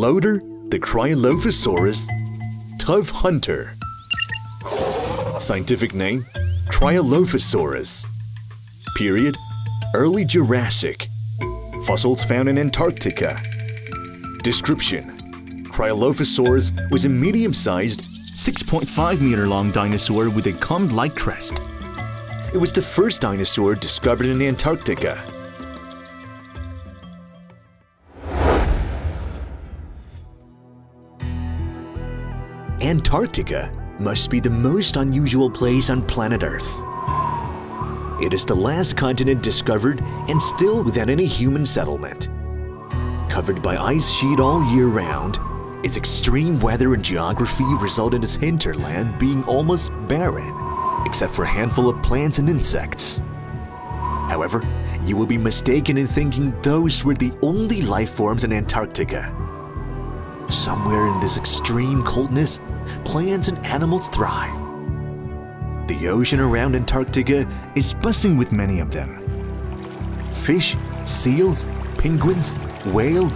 Loader, the Cryolophosaurus, Tough Hunter. Scientific name Cryolophosaurus. Period Early Jurassic. Fossils found in Antarctica. Description Cryolophosaurus was a medium sized, 6.5 meter long dinosaur with a combed like crest. It was the first dinosaur discovered in Antarctica. Antarctica must be the most unusual place on planet Earth. It is the last continent discovered and still without any human settlement. Covered by ice sheet all year round, its extreme weather and geography result in its hinterland being almost barren, except for a handful of plants and insects. However, you will be mistaken in thinking those were the only life forms in Antarctica. Somewhere in this extreme coldness, plants and animals thrive. The ocean around Antarctica is buzzing with many of them. Fish, seals, penguins, whales,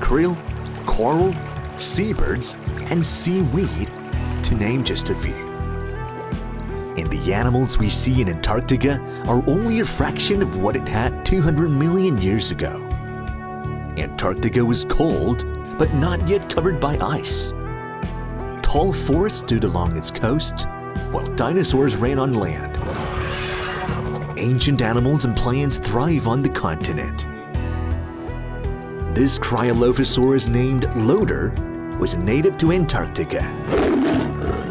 krill, coral, seabirds, and seaweed, to name just a few. And the animals we see in Antarctica are only a fraction of what it had 200 million years ago. Antarctica was cold, but not yet covered by ice. Tall forests stood along its coast, while dinosaurs ran on land. Ancient animals and plants thrive on the continent. This Cryolophosaurus named Loader was native to Antarctica.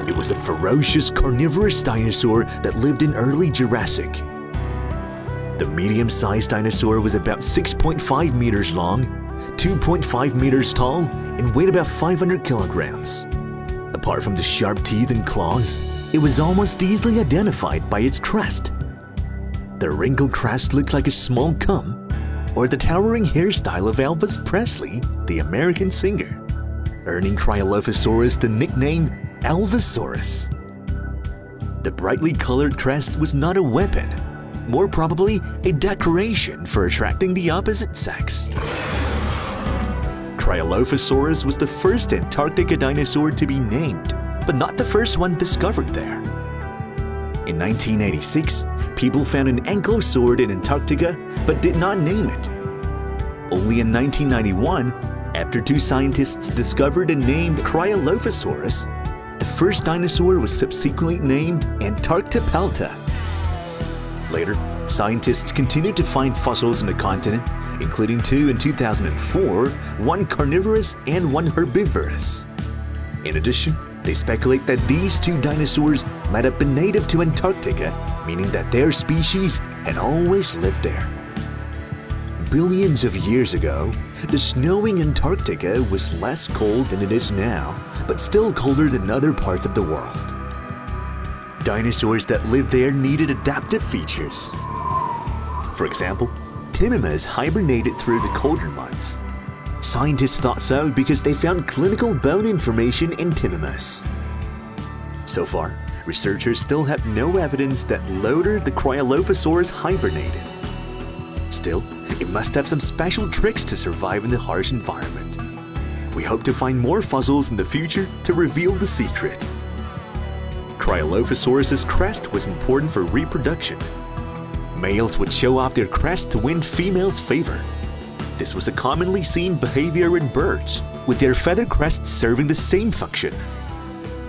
It was a ferocious carnivorous dinosaur that lived in early Jurassic. The medium sized dinosaur was about 6.5 meters long, 2.5 meters tall, and weighed about 500 kilograms. Apart from the sharp teeth and claws, it was almost easily identified by its crest. The wrinkled crest looked like a small comb, or the towering hairstyle of Elvis Presley, the American singer, earning Cryolophosaurus the nickname Elvisaurus. The brightly colored crest was not a weapon, more probably a decoration for attracting the opposite sex. Cryolophosaurus was the first Antarctica dinosaur to be named, but not the first one discovered there. In 1986, people found an ankylosaur in Antarctica but did not name it. Only in 1991, after two scientists discovered and named Cryolophosaurus, the first dinosaur was subsequently named Antarctopelta. Later, scientists continued to find fossils in the continent, including two in 2004, one carnivorous and one herbivorous. In addition, they speculate that these two dinosaurs might have been native to Antarctica, meaning that their species had always lived there. Billions of years ago, the snowing Antarctica was less cold than it is now, but still colder than other parts of the world. Dinosaurs that lived there needed adaptive features. For example, Timimus hibernated through the colder months. Scientists thought so because they found clinical bone information in Timimus. So far, researchers still have no evidence that Loader the Cryolophosaurus hibernated. Still, it must have some special tricks to survive in the harsh environment. We hope to find more fossils in the future to reveal the secret. Cryolophosaurus's crest was important for reproduction. Males would show off their crest to win females' favor. This was a commonly seen behavior in birds, with their feather crests serving the same function.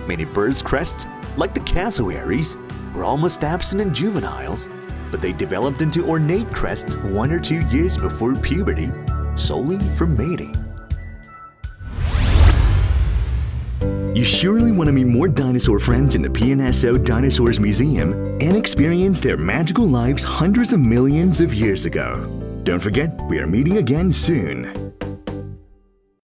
Many birds' crests, like the cassowaries, were almost absent in juveniles, but they developed into ornate crests one or two years before puberty, solely for mating. You surely want to meet more dinosaur friends in the PNSO Dinosaurs Museum and experience their magical lives hundreds of millions of years ago. Don't forget, we are meeting again soon.